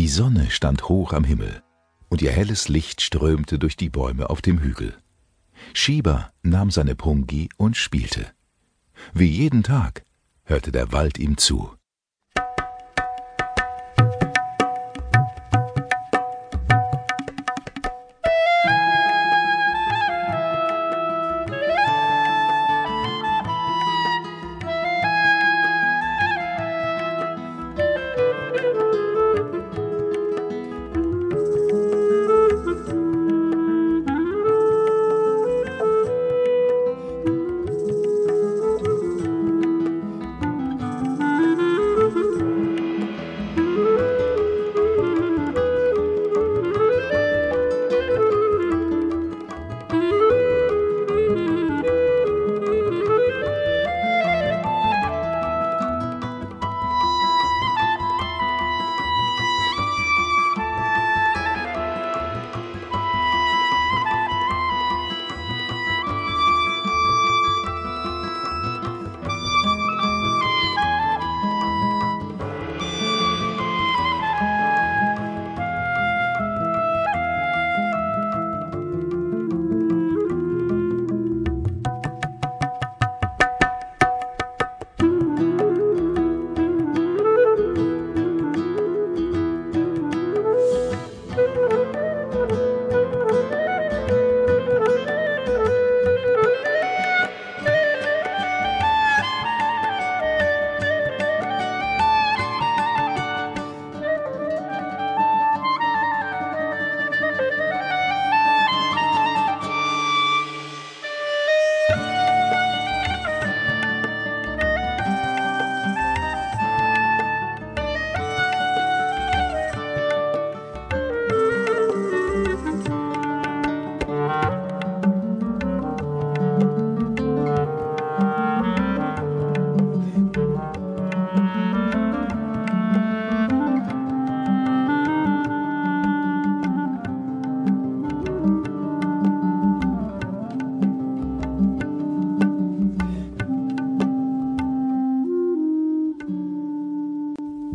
Die Sonne stand hoch am Himmel, und ihr helles Licht strömte durch die Bäume auf dem Hügel. Schieber nahm seine Pungi und spielte. Wie jeden Tag hörte der Wald ihm zu.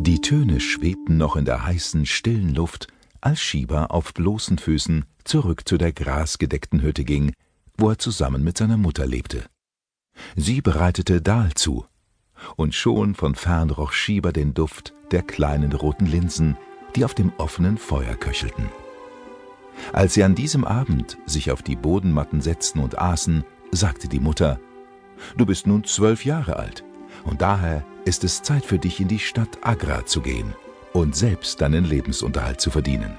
Die Töne schwebten noch in der heißen, stillen Luft, als Schieber auf bloßen Füßen zurück zu der grasgedeckten Hütte ging, wo er zusammen mit seiner Mutter lebte. Sie bereitete Dahl zu, und schon von fern roch Schieber den Duft der kleinen roten Linsen, die auf dem offenen Feuer köchelten. Als sie an diesem Abend sich auf die Bodenmatten setzten und aßen, sagte die Mutter Du bist nun zwölf Jahre alt und daher ist es Zeit für dich in die Stadt Agra zu gehen und selbst deinen Lebensunterhalt zu verdienen.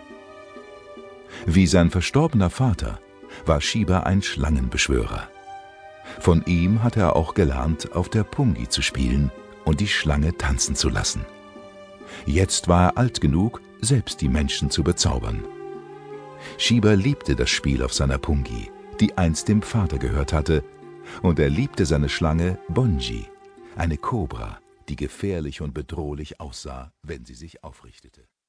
Wie sein verstorbener Vater war Shiba ein Schlangenbeschwörer. Von ihm hatte er auch gelernt, auf der Pungi zu spielen und die Schlange tanzen zu lassen. Jetzt war er alt genug, selbst die Menschen zu bezaubern. Shiba liebte das Spiel auf seiner Pungi, die einst dem Vater gehört hatte, und er liebte seine Schlange Bonji, eine Kobra, die gefährlich und bedrohlich aussah, wenn sie sich aufrichtete